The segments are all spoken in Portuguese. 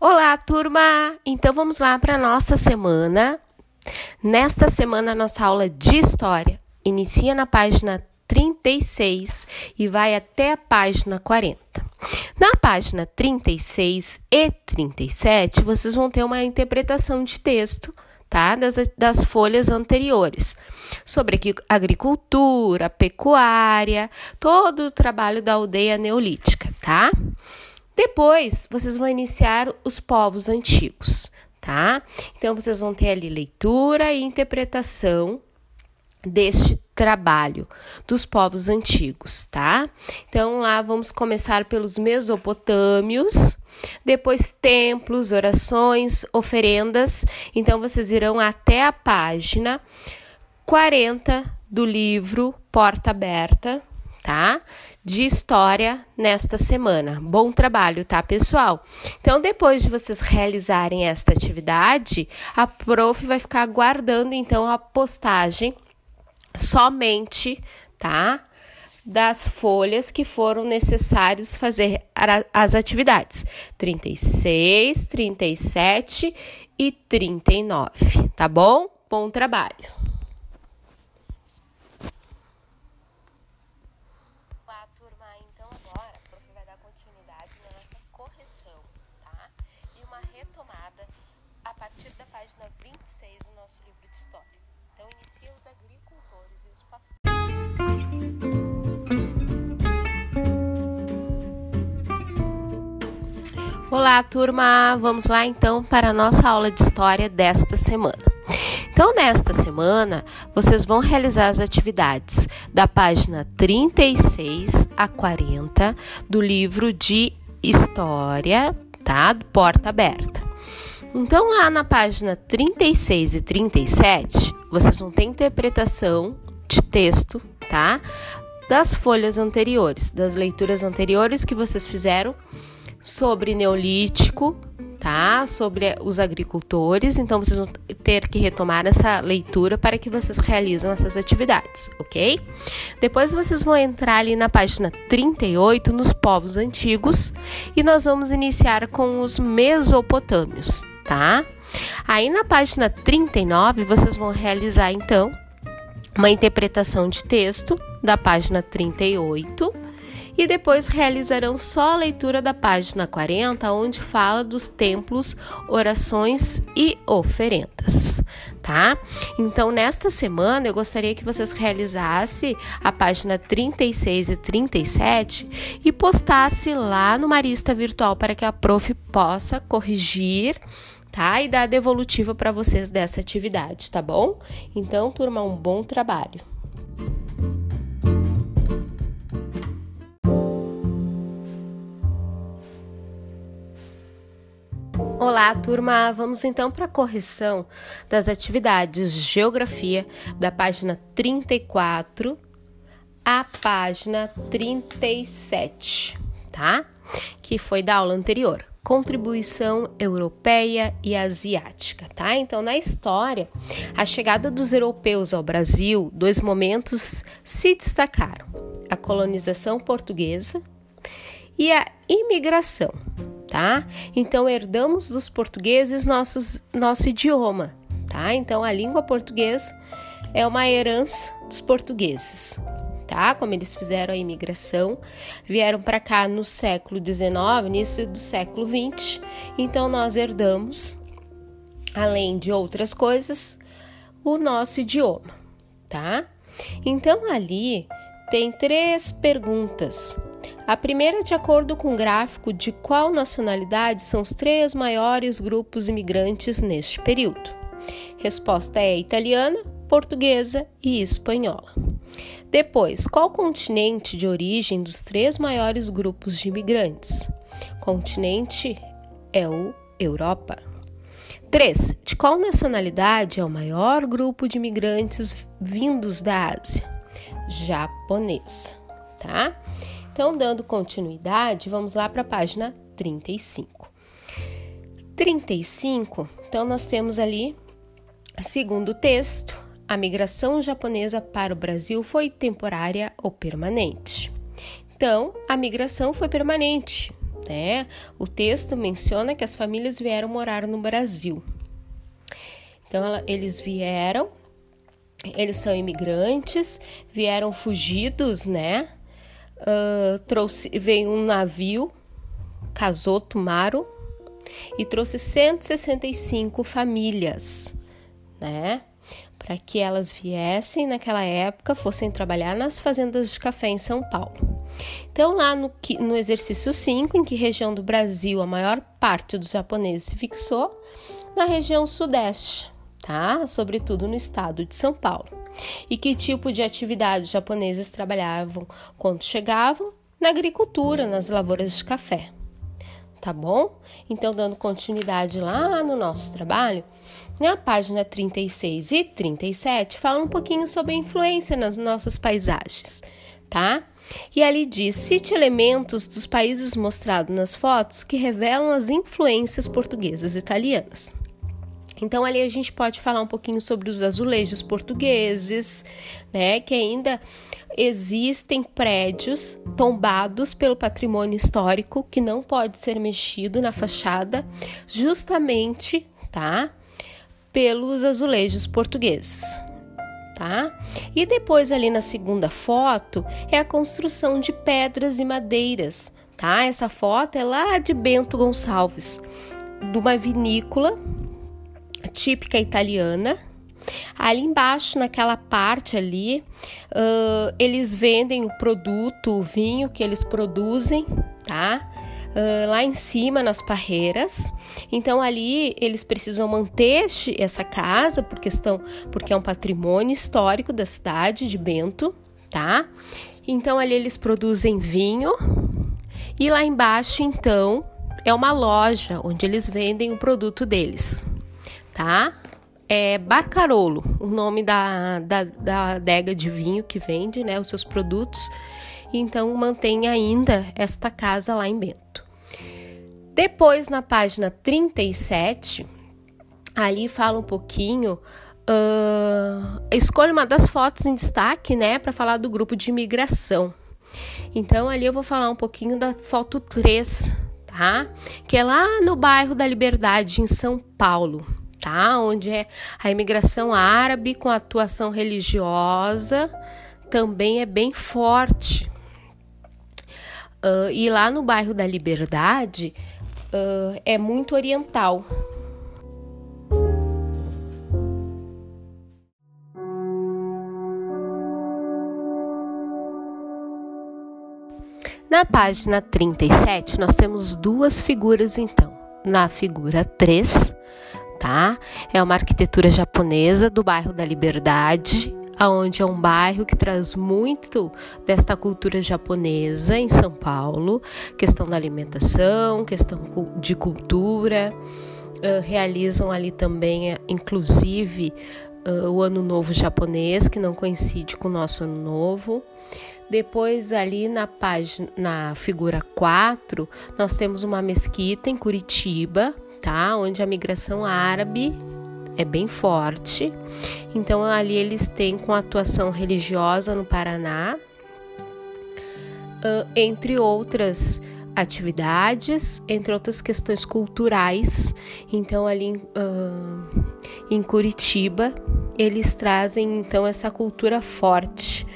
Olá, turma! Então vamos lá para a nossa semana. Nesta semana, a nossa aula de história inicia na página 36 e vai até a página 40. Na página 36 e 37, vocês vão ter uma interpretação de texto tá? Das, das folhas anteriores, sobre agricultura, pecuária, todo o trabalho da aldeia neolítica, tá? Depois, vocês vão iniciar os povos antigos, tá? Então, vocês vão ter ali leitura e interpretação deste trabalho dos povos antigos, tá? Então, lá vamos começar pelos mesopotâmios, depois templos, orações, oferendas. Então, vocês irão até a página 40 do livro Porta Aberta, tá? De história nesta semana. Bom trabalho, tá, pessoal? Então, depois de vocês realizarem esta atividade, a prof vai ficar aguardando então a postagem somente, tá? Das folhas que foram necessários fazer as atividades 36, 37 e 39, tá bom? Bom trabalho! correção, tá? E uma retomada a partir da página 26 do nosso livro de história. Então, inicia os agricultores e os pastores. Olá, turma! Vamos lá então para a nossa aula de história desta semana. Então, nesta semana, vocês vão realizar as atividades da página 36 a 40 do livro de História, tá? Porta Aberta. Então, lá na página 36 e 37, vocês vão ter interpretação de texto, tá? Das folhas anteriores, das leituras anteriores que vocês fizeram sobre Neolítico, Sobre os agricultores. Então, vocês vão ter que retomar essa leitura para que vocês realizem essas atividades, ok? Depois, vocês vão entrar ali na página 38, nos povos antigos, e nós vamos iniciar com os mesopotâmios, tá? Aí na página 39, vocês vão realizar então uma interpretação de texto da página 38 e depois realizarão só a leitura da página 40, onde fala dos templos, orações e oferendas, tá? Então, nesta semana, eu gostaria que vocês realizassem a página 36 e 37 e postasse lá no Marista Virtual para que a prof possa corrigir tá? E dar devolutiva para vocês dessa atividade, tá bom? Então, turma, um bom trabalho. Olá, turma! Vamos então para a correção das atividades Geografia da página 34 à página 37, tá? Que foi da aula anterior contribuição europeia e asiática, tá? Então, na história, a chegada dos europeus ao Brasil, dois momentos se destacaram: a colonização portuguesa e a imigração, tá? Então, herdamos dos portugueses nossos, nosso idioma, tá? Então, a língua portuguesa é uma herança dos portugueses, tá? Como eles fizeram a imigração, vieram para cá no século XIX, início do século XX. Então nós herdamos, além de outras coisas, o nosso idioma, tá? Então ali tem três perguntas. A primeira, de acordo com o gráfico, de qual nacionalidade são os três maiores grupos imigrantes neste período? Resposta é italiana, portuguesa e espanhola. Depois, qual continente de origem dos três maiores grupos de imigrantes? Continente é o Europa. 3. De qual nacionalidade é o maior grupo de imigrantes vindos da Ásia? Japonesa, tá? Então, dando continuidade, vamos lá para a página 35. 35, então nós temos ali, segundo texto, a migração japonesa para o Brasil foi temporária ou permanente? Então, a migração foi permanente, né? O texto menciona que as famílias vieram morar no Brasil. Então, ela, eles vieram, eles são imigrantes, vieram fugidos, né? Uh, trouxe, veio um navio, Casoto Maro, e trouxe 165 famílias, né? Para que elas viessem naquela época, fossem trabalhar nas fazendas de café em São Paulo. Então, lá no, no exercício 5, em que região do Brasil a maior parte dos japoneses se fixou, na região sudeste, tá? Sobretudo no estado de São Paulo. E que tipo de atividade japoneses trabalhavam quando chegavam? Na agricultura, nas lavouras de café. Tá bom? Então, dando continuidade lá no nosso trabalho, na página 36 e 37 fala um pouquinho sobre a influência nas nossas paisagens, tá? E ali diz: cite elementos dos países mostrados nas fotos que revelam as influências portuguesas e italianas. Então ali a gente pode falar um pouquinho sobre os azulejos portugueses, né, que ainda existem prédios tombados pelo patrimônio histórico que não pode ser mexido na fachada, justamente, tá? Pelos azulejos portugueses tá? E depois ali na segunda foto é a construção de pedras e madeiras, tá? Essa foto é lá de Bento Gonçalves, de uma vinícola típica italiana. Ali embaixo, naquela parte ali, uh, eles vendem o produto, o vinho que eles produzem, tá? uh, lá em cima nas parreiras. Então ali eles precisam manter essa casa por questão, porque é um patrimônio histórico da cidade de Bento, tá? Então ali eles produzem vinho e lá embaixo então é uma loja onde eles vendem o produto deles, tá? É Barcarolo, o nome da, da, da adega de vinho que vende, né, os seus produtos. Então mantém ainda esta casa lá em Bento. Depois, na página 37, ali fala um pouquinho. Uh, uma das fotos em destaque, né, para falar do grupo de imigração. Então, ali eu vou falar um pouquinho da foto 3, tá? Que é lá no bairro da Liberdade, em São Paulo, tá? Onde é a imigração árabe com atuação religiosa também é bem forte. Uh, e lá no bairro da Liberdade, uh, é muito oriental. Na página 37, nós temos duas figuras, então. Na figura 3, tá? É uma arquitetura japonesa do bairro da Liberdade, aonde é um bairro que traz muito desta cultura japonesa em São Paulo, questão da alimentação, questão de cultura, uh, realizam ali também, eh, inclusive, uh, o Ano Novo japonês, que não coincide com o nosso Ano Novo. Depois, ali na página, na figura 4, nós temos uma mesquita em Curitiba, tá? Onde a migração árabe é bem forte. Então ali eles têm com atuação religiosa no Paraná, entre outras atividades, entre outras questões culturais. Então ali em Curitiba eles trazem então essa cultura forte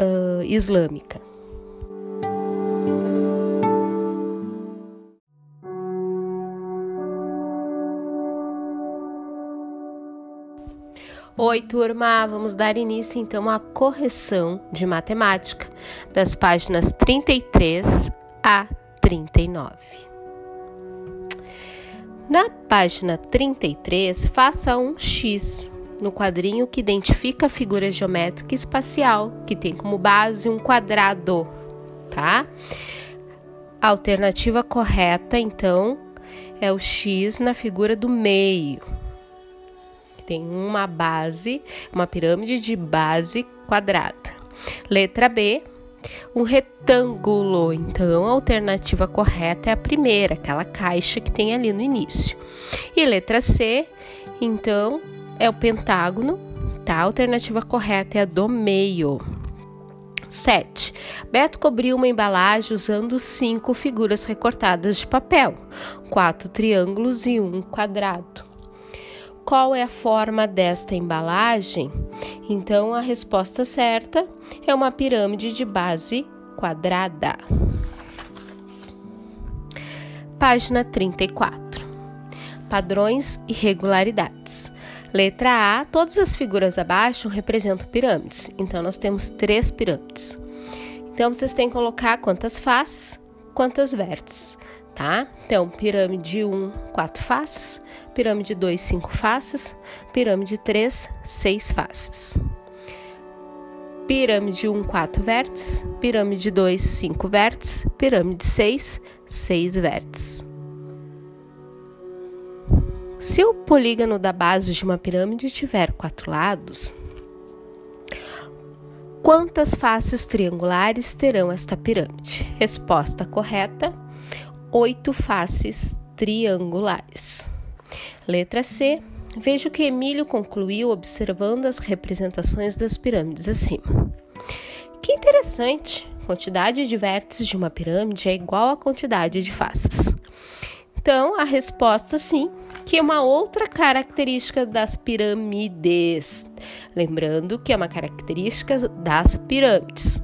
uh, islâmica. 'Oi, turma! Vamos dar início então à correção de matemática das páginas 33 a 39. Na página 33, faça um X no quadrinho que identifica a figura geométrica espacial, que tem como base um quadrado, tá? A alternativa correta, então, é o X na figura do meio tem uma base, uma pirâmide de base quadrada. Letra B, um retângulo. Então, a alternativa correta é a primeira, aquela caixa que tem ali no início. E letra C, então, é o pentágono, tá? A alternativa correta é a do meio. 7. Beto cobriu uma embalagem usando cinco figuras recortadas de papel, quatro triângulos e um quadrado. Qual é a forma desta embalagem? Então, a resposta certa é uma pirâmide de base quadrada. Página 34. Padrões e regularidades. Letra A, todas as figuras abaixo representam pirâmides. Então, nós temos três pirâmides. Então, vocês têm que colocar quantas faces, quantas vértices, tá? Então, pirâmide 1, 4 faces, pirâmide 2, 5 faces, pirâmide 3, 6 faces. Pirâmide 1, 4 vértices, pirâmide 2, 5 vértices, pirâmide 6, 6 vértices. Se o polígono da base de uma pirâmide tiver quatro lados, quantas faces triangulares terão esta pirâmide? Resposta correta: oito faces triangulares. Letra C. Veja o que Emílio concluiu observando as representações das pirâmides acima. Que interessante! Quantidade de vértices de uma pirâmide é igual à quantidade de faces. Então, a resposta sim, que é uma outra característica das pirâmides. Lembrando que é uma característica das pirâmides,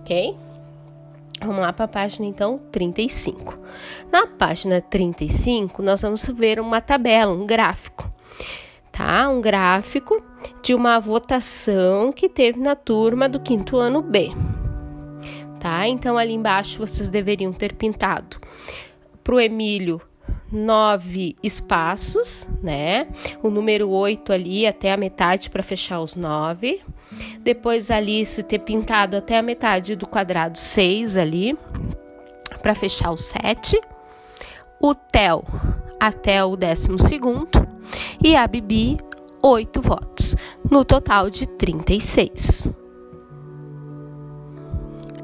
ok? Vamos lá para a página então 35. Na página 35, nós vamos ver uma tabela, um gráfico, tá? Um gráfico de uma votação que teve na turma do quinto ano B, tá? Então ali embaixo vocês deveriam ter pintado para o Emílio nove espaços, né? O número oito ali até a metade para fechar os nove. Depois ali se ter pintado até a metade do quadrado seis ali para fechar o sete. O Theo até o décimo segundo e a Bibi oito votos, no total de 36.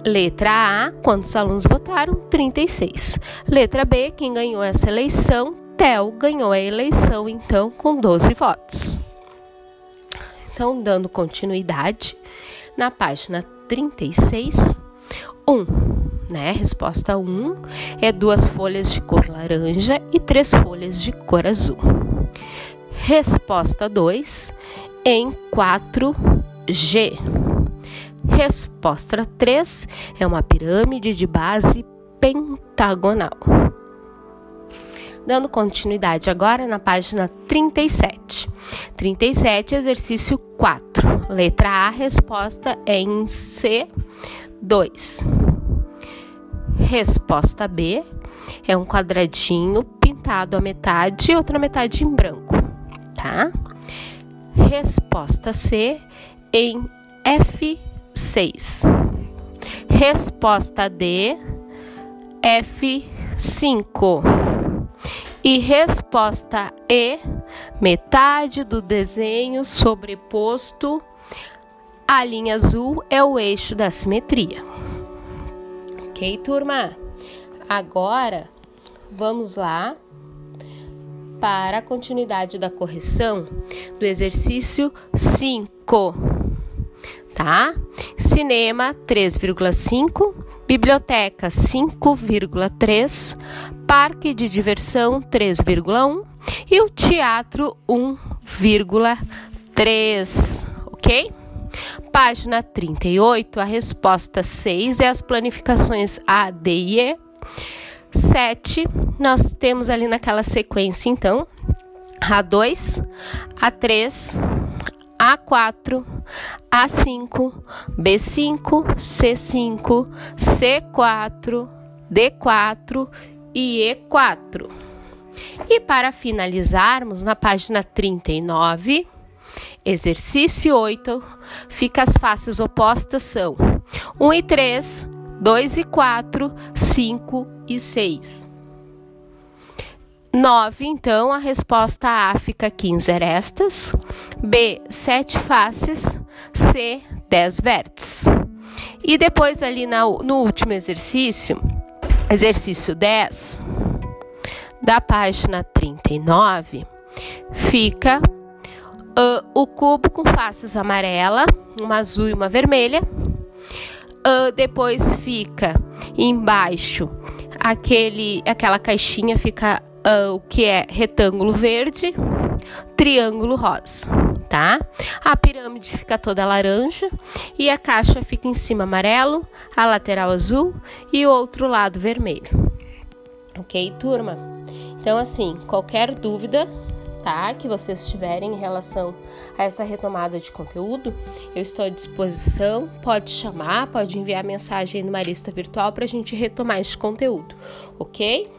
Letra A, quantos alunos votaram? 36. Letra B, quem ganhou essa eleição? Theo ganhou a eleição, então, com 12 votos. Então, dando continuidade, na página 36, 1. Né? Resposta 1 é duas folhas de cor laranja e três folhas de cor azul. Resposta 2 em 4G. Resposta 3 é uma pirâmide de base pentagonal. Dando continuidade agora na página 37. 37, exercício 4. Letra A, resposta é em C2. Resposta B é um quadradinho pintado a metade e outra metade em branco, tá? Resposta C em F 6. Resposta D, F5. E resposta E, metade do desenho sobreposto à linha azul é o eixo da simetria. Ok, turma? Agora vamos lá para a continuidade da correção do exercício 5 tá? Cinema 3,5, biblioteca 5,3, parque de diversão 3,1 e o teatro 1,3, ok? Página 38, a resposta 6 é as planificações A, D e E. 7, nós temos ali naquela sequência, então, A2, A3, a4, A5, B5, C5, C4, D4 e E4. E para finalizarmos, na página 39, exercício 8, fica as faces opostas são 1 e 3, 2 e 4, 5 e 6. 9, então, a resposta A fica 15 arestas, B, 7 faces, C, 10 vértices. E depois ali na, no último exercício, exercício 10, da página 39, fica uh, o cubo com faces amarela, uma azul e uma vermelha, Uh, depois fica embaixo aquele, aquela caixinha fica uh, o que é retângulo verde, triângulo rosa, tá? A pirâmide fica toda laranja e a caixa fica em cima amarelo, a lateral azul e o outro lado vermelho. Ok, turma? Então, assim, qualquer dúvida tá? Que vocês tiverem em relação a essa retomada de conteúdo, eu estou à disposição. Pode chamar, pode enviar mensagem no Marista Virtual para a gente retomar esse conteúdo, ok?